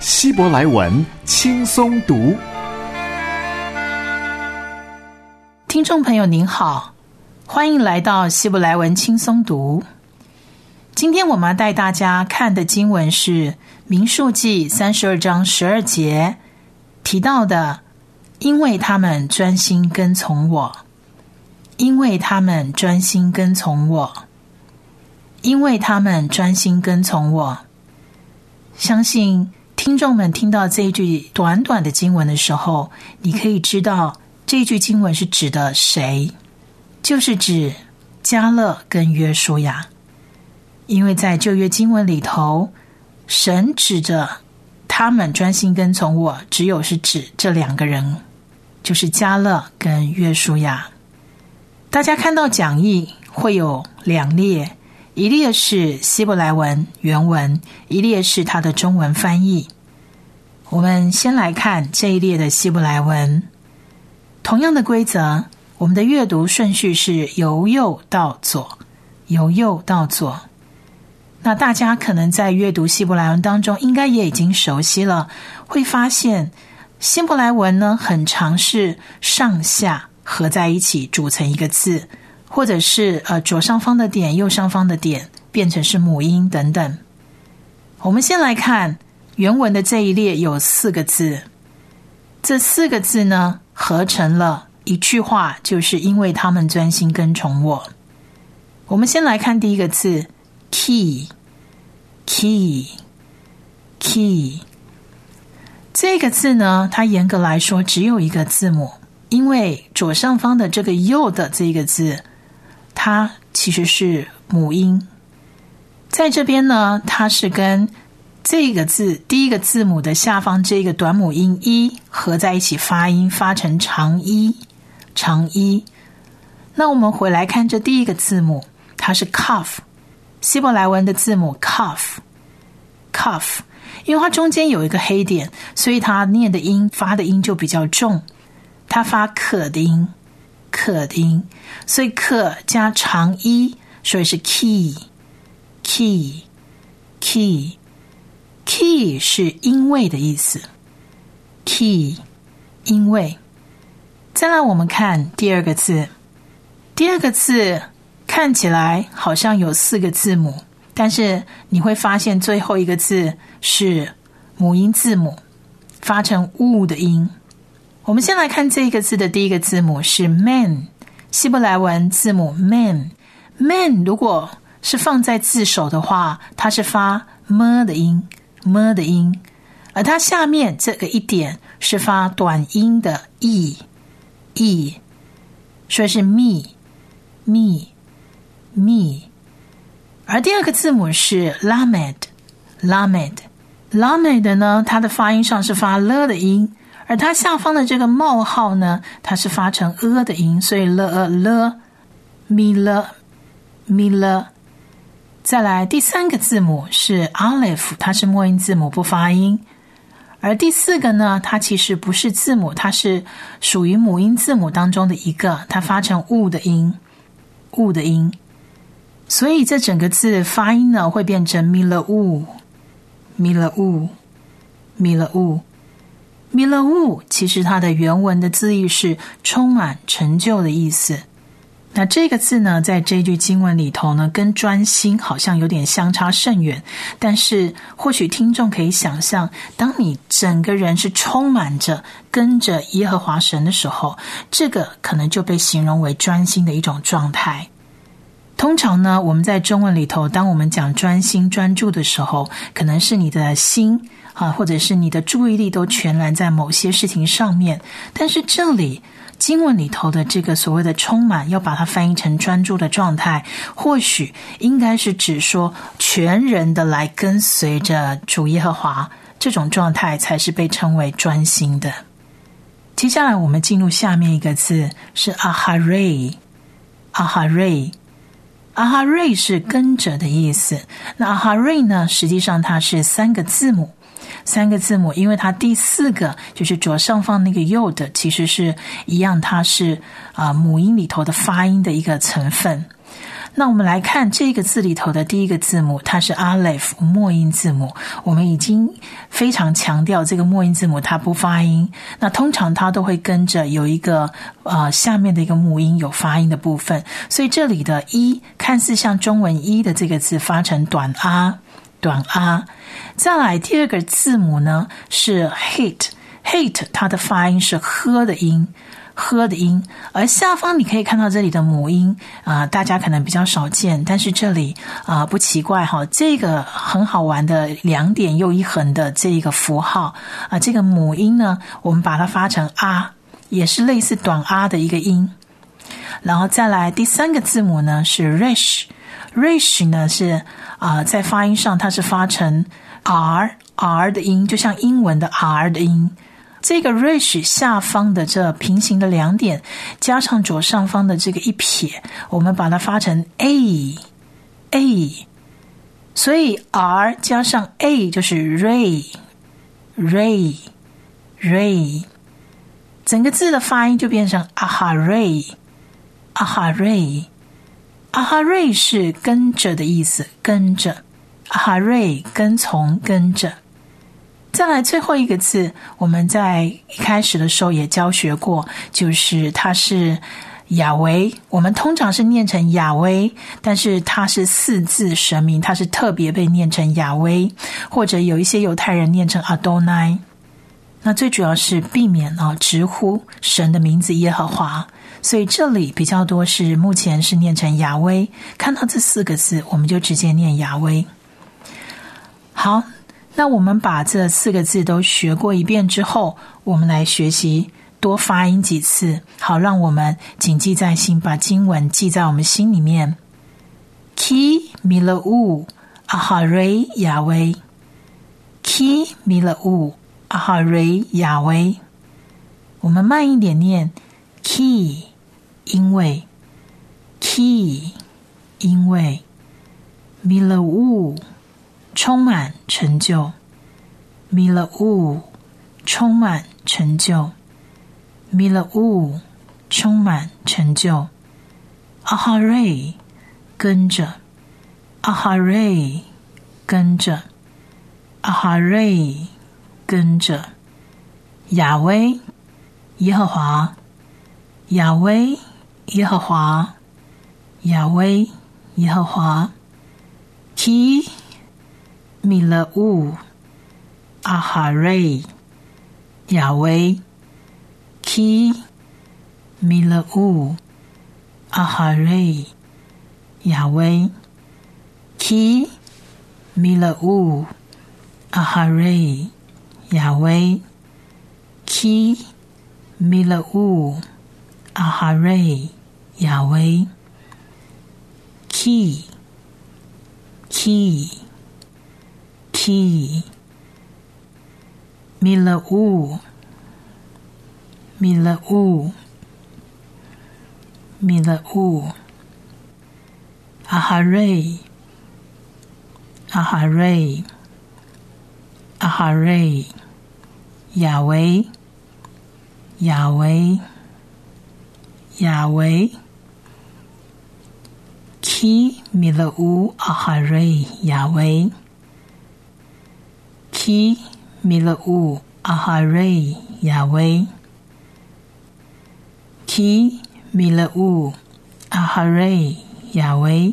希伯来文轻松读。听众朋友您好，欢迎来到希伯来文轻松读。今天我们要带大家看的经文是《民数记》三十二章十二节。提到的，因为他们专心跟从我，因为他们专心跟从我，因为他们专心跟从我。相信听众们听到这一句短短的经文的时候，你可以知道这一句经文是指的谁，就是指加勒跟约书亚，因为在旧约经文里头，神指着。他们专心跟从我，只有是指这两个人，就是加勒跟约书亚。大家看到讲义会有两列，一列是希伯来文原文，一列是它的中文翻译。我们先来看这一列的希伯来文。同样的规则，我们的阅读顺序是由右到左，由右到左。那大家可能在阅读希伯来文当中，应该也已经熟悉了。会发现希伯来文呢，很常是上下合在一起组成一个字，或者是呃左上方的点、右上方的点变成是母音等等。我们先来看原文的这一列有四个字，这四个字呢合成了一句话，就是因为他们专心跟从我。我们先来看第一个字。key，key，key，这个字呢，它严格来说只有一个字母，因为左上方的这个右的这个字，它其实是母音，在这边呢，它是跟这个字第一个字母的下方这个短母音一合在一起发音，发成长一，长一。那我们回来看这第一个字母，它是 cuff。希伯来文的字母 cuff，cuff，因为它中间有一个黑点，所以它念的音发的音就比较重，它发可的音，可的音，所以可加长一，所以是 key key key key 是因为的意思，key，因为。再来，我们看第二个字，第二个字。看起来好像有四个字母，但是你会发现最后一个字是母音字母，发成“呜”的音。我们先来看这个字的第一个字母是 “man”，希伯来文字母 “man”。“man” 如果是放在字首的话，它是发 “m” 的音，“m” 的音，而它下面这个一点是发短音的 “e”，“e”，说是 “me”，“me”。me，而第二个字母是 lamed，lamed，lamed 呢？它的发音上是发了的音，而它下方的这个冒号呢，它是发成 a 的音，所以了了 me 了 me 了。再来第三个字母是 aleph，它是末音字母不发音，而第四个呢，它其实不是字母，它是属于母音字母当中的一个，它发成 u 的音，u 的音。所以这整个字发音呢，会变成 mila u，mila u，mila u，mila u。其实它的原文的字义是充满成就的意思。那这个字呢，在这句经文里头呢，跟专心好像有点相差甚远。但是或许听众可以想象，当你整个人是充满着跟着耶和华神的时候，这个可能就被形容为专心的一种状态。通常呢，我们在中文里头，当我们讲专心专注的时候，可能是你的心啊，或者是你的注意力都全然在某些事情上面。但是这里经文里头的这个所谓的充满，要把它翻译成专注的状态，或许应该是指说全人的来跟随着主耶和华，这种状态才是被称为专心的。接下来我们进入下面一个字是阿哈瑞，阿哈瑞，阿哈瑞是跟着的意思。那阿哈瑞呢，实际上它是三个字母。三个字母，因为它第四个就是左上方那个右的，其实是一样，它是啊母音里头的发音的一个成分。那我们来看这个字里头的第一个字母，它是 aleph 末音字母。我们已经非常强调这个末音字母它不发音，那通常它都会跟着有一个呃下面的一个母音有发音的部分，所以这里的一看似像中文一的这个字发成短啊。短啊，再来第二个字母呢是 hit Hate 它的发音是呵的音，呵的音，而下方你可以看到这里的母音啊，大家可能比较少见，但是这里啊不奇怪哈，这个很好玩的两点又一横的这一个符号啊，这个母音呢，我们把它发成啊，也是类似短啊的一个音，然后再来第三个字母呢是 rish，rish 呢是。啊，在发音上它是发成 r r 的音，就像英文的 r 的音。这个 rish 下方的这平行的两点，加上左上方的这个一撇，我们把它发成 a a。所以 r 加上 a 就是 ray ray ray，整个字的发音就变成 aha ray aha ray。阿哈瑞是跟着的意思，跟着阿哈瑞跟从跟着。再来最后一个字，我们在一开始的时候也教学过，就是它是亚维。我们通常是念成亚维，但是它是四字神明，它是特别被念成亚维，或者有一些犹太人念成阿多奈。那最主要是避免啊直呼神的名字耶和华。所以这里比较多是目前是念成亚威，看到这四个字，我们就直接念亚威。好，那我们把这四个字都学过一遍之后，我们来学习多发音几次，好让我们谨记在心，把经文记在我们心里面。Ki mila u ahare 亚威，Ki mila u ahare 亚威，我们慢一点念，Ki。因为，key，因为，mila wu，充满成就，mila wu，充满成就，mila wu，充满成就，ahare，跟着，ahare，跟着，ahare，跟着，亚威，耶和华，亚威。耶和华，亚威，耶和华，Ki Mila U Ahare，亚威，Ki Mila U Ahare，亚威，Ki Mila U Ahare，亚威，Ki Mila U Ahare。亚威，key，key，key，米勒乌，米勒乌，米勒乌，阿哈瑞，阿哈瑞，阿哈瑞，亚维，亚维，亚维。Ki mila u ahare Yahweh. Ki mila u ahare Yahweh. Ki mila u ahare Yahweh.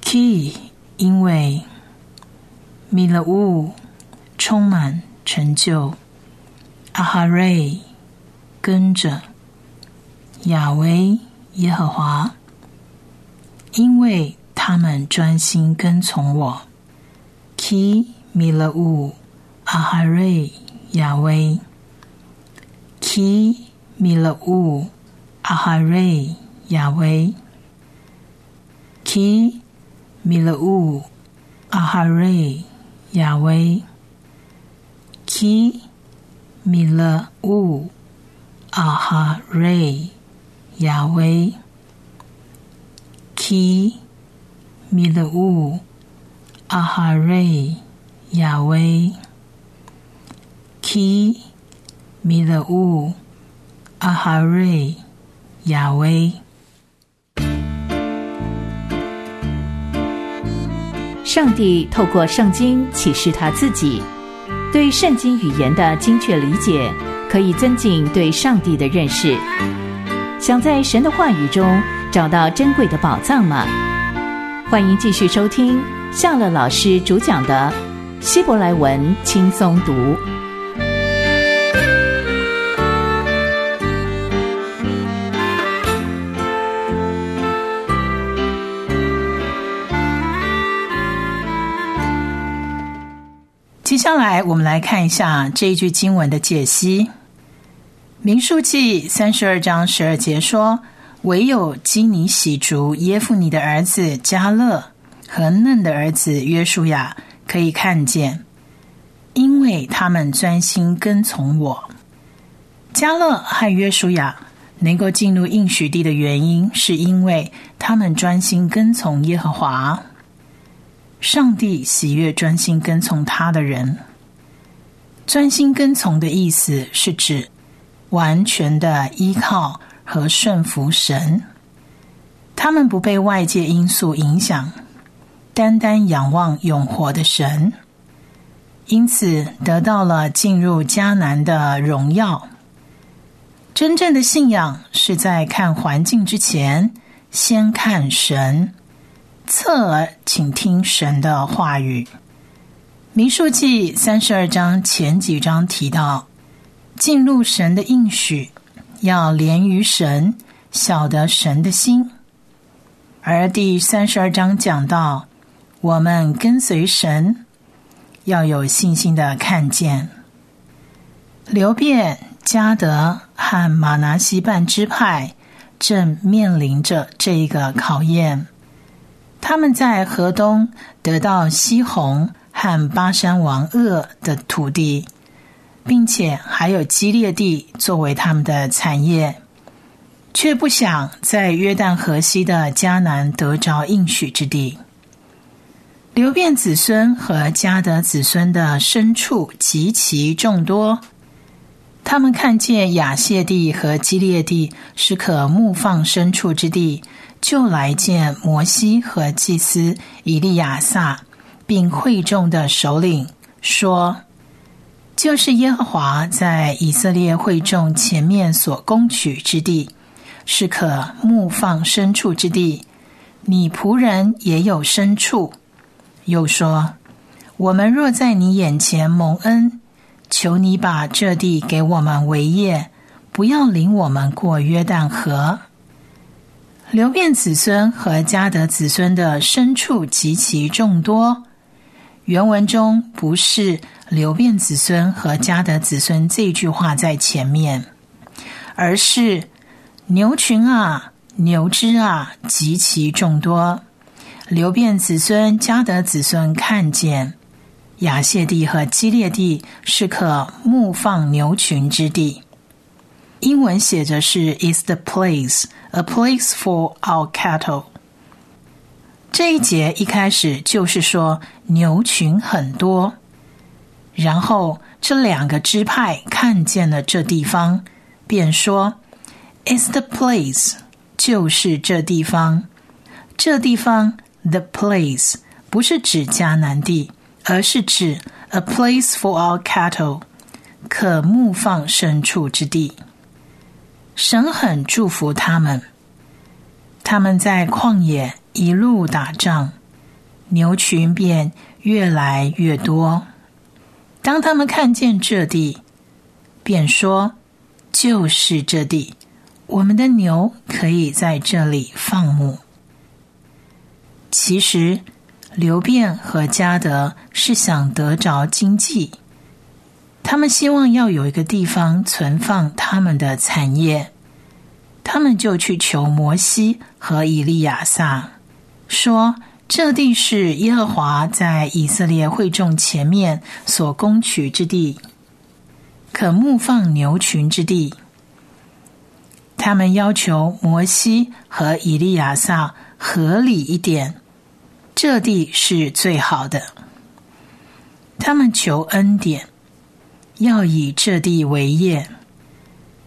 Ki 因为 Milu 充满成就 ahare 跟着亚维耶和华。因为他们专心跟从我，Ki Mila U Ahare Yahweh Ki Mila U Ahare Yahweh Ki Mila U Ahare 亚威；Ki Mila U Aha Ray 亚威；Ki Mila U Aha Ray 亚威；Ki Mila U Aha Ray 亚威。上帝透过圣经启示他自己，对圣经语言的精确理解，可以增进对上帝的认识。想在神的话语中找到珍贵的宝藏吗？欢迎继续收听夏乐老师主讲的《希伯来文轻松读》。接下来，我们来看一下这一句经文的解析。民数记三十二章十二节说：“唯有基尼喜族耶夫尼的儿子加勒和嫩的儿子约书亚可以看见，因为他们专心跟从我。”加勒和约书亚能够进入应许地的原因，是因为他们专心跟从耶和华。上帝喜悦专心跟从他的人。专心跟从的意思是指完全的依靠和顺服神。他们不被外界因素影响，单单仰望永活的神，因此得到了进入迦南的荣耀。真正的信仰是在看环境之前，先看神。侧耳请听神的话语。民数记三十二章前几章提到，进入神的应许，要连于神，晓得神的心。而第三十二章讲到，我们跟随神，要有信心的看见。流变、加德和马拿西半支派正面临着这一个考验。他们在河东得到西红和巴山王鄂的土地，并且还有基列地作为他们的产业，却不想在约旦河西的迦南得着应许之地。流变子孙和迦德子孙的牲畜极其众多，他们看见亚谢地和基列地是可牧放牲畜之地。就来见摩西和祭司以利亚撒，并会众的首领，说：“就是耶和华在以色列会众前面所攻取之地，是可牧放牲畜之地。你仆人也有牲畜。”又说：“我们若在你眼前蒙恩，求你把这地给我们为业，不要领我们过约旦河。”流变子孙和迦德子孙的牲畜极其众多。原文中不是流变子孙和迦德子孙这句话在前面，而是牛群啊、牛只啊极其众多。流变子孙、迦德子孙看见亚谢地和基列地是可牧放牛群之地。英文写着是 "is the place a place for our cattle"。这一节一开始就是说牛群很多，然后这两个支派看见了这地方，便说 "is the place" 就是这地方。这地方 "the place" 不是指迦南地，而是指 "a place for our cattle" 可牧放牲畜之地。神很祝福他们，他们在旷野一路打仗，牛群便越来越多。当他们看见这地，便说：“就是这地，我们的牛可以在这里放牧。”其实，刘辩和嘉德是想得着经济。他们希望要有一个地方存放他们的产业，他们就去求摩西和以利亚撒，说：“这地是耶和华在以色列会众前面所攻取之地，可牧放牛群之地。他们要求摩西和以利亚撒合理一点，这地是最好的。他们求恩典，要以这地为业，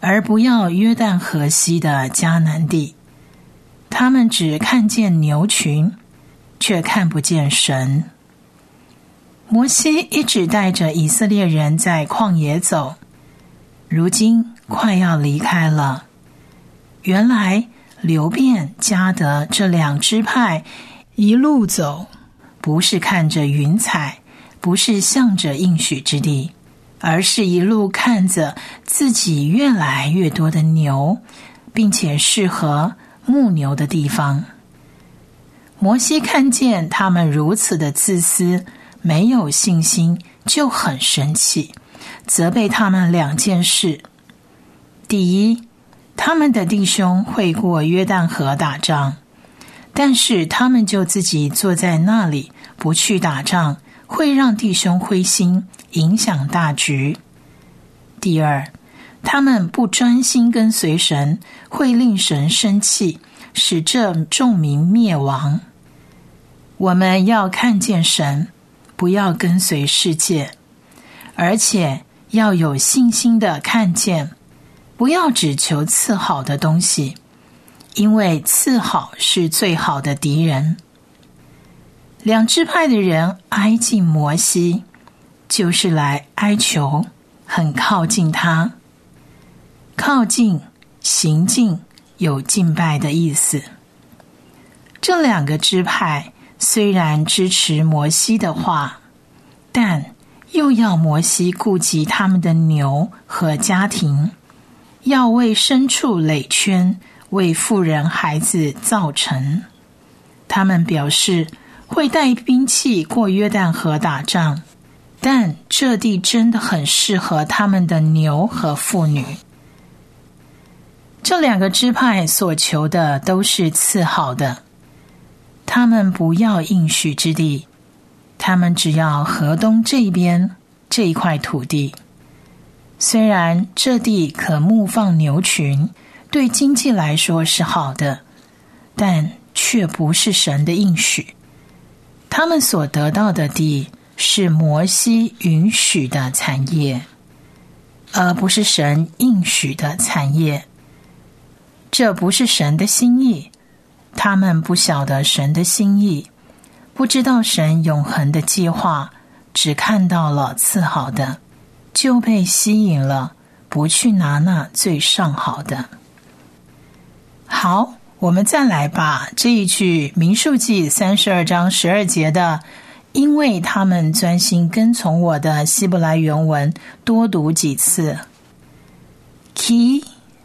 而不要约旦河西的迦南地。他们只看见牛群，却看不见神。摩西一直带着以色列人在旷野走，如今快要离开了。原来流变、加德这两支派一路走，不是看着云彩，不是向着应许之地，而是一路看着自己越来越多的牛，并且适合。牧牛的地方，摩西看见他们如此的自私，没有信心，就很生气，责备他们两件事：第一，他们的弟兄会过约旦河打仗，但是他们就自己坐在那里不去打仗，会让弟兄灰心，影响大局；第二。他们不专心跟随神，会令神生气，使这众民灭亡。我们要看见神，不要跟随世界，而且要有信心的看见，不要只求次好的东西，因为次好是最好的敌人。两支派的人挨近摩西，就是来哀求，很靠近他。靠近、行进有敬拜的意思。这两个支派虽然支持摩西的话，但又要摩西顾及他们的牛和家庭，要为牲畜垒圈，为富人孩子造成。他们表示会带兵器过约旦河打仗，但这地真的很适合他们的牛和妇女。这两个支派所求的都是次好的，他们不要应许之地，他们只要河东这边这一块土地。虽然这地可牧放牛群，对经济来说是好的，但却不是神的应许。他们所得到的地是摩西允许的产业，而不是神应许的产业。这不是神的心意，他们不晓得神的心意，不知道神永恒的计划，只看到了次好的，就被吸引了，不去拿那最上好的。好，我们再来把这一句《民数记》三十二章十二节的“因为他们专心跟从我的希伯来原文”多读几次。Ki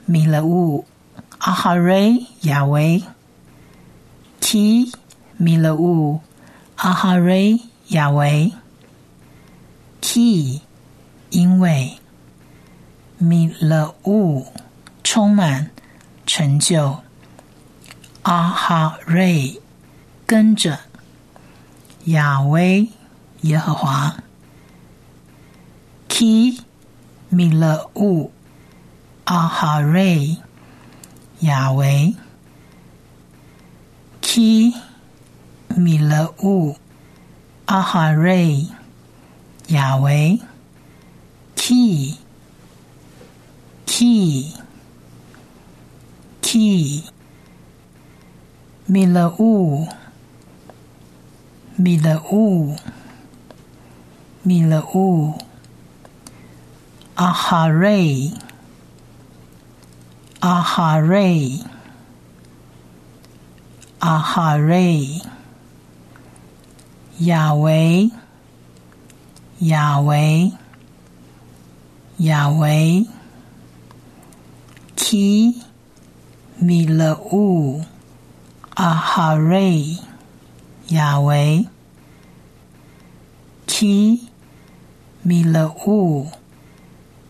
mi la u。Ahare Yahweh Ki Milau Ahare Yahweh Ki 因为 Milau 充满成就 Ahare 跟着亚威耶和华 Ki Milau Ahare 亚维，Ki Milau Ahare 亚维，Ki Ki Ki Milau Milau Milau Ahare 阿哈瑞，阿哈瑞，亚维，亚维，亚维，Ki 米勒乌，阿哈瑞，亚维，Ki Milau, Ahare, Yahweh. Ki, Milau,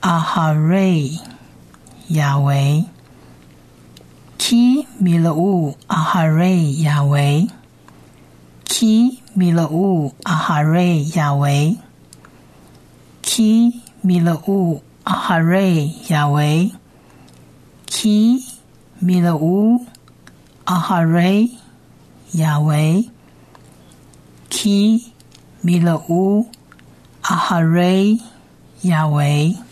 Ahare, Yahweh. Ki, Milau, Ahare, Yahweh. Ki, Milau, Ahare, Yahweh. Ki, Milau, Ahare, Yahweh. Ki, milau ahare Yahweh. Ki milau ahare Yahweh.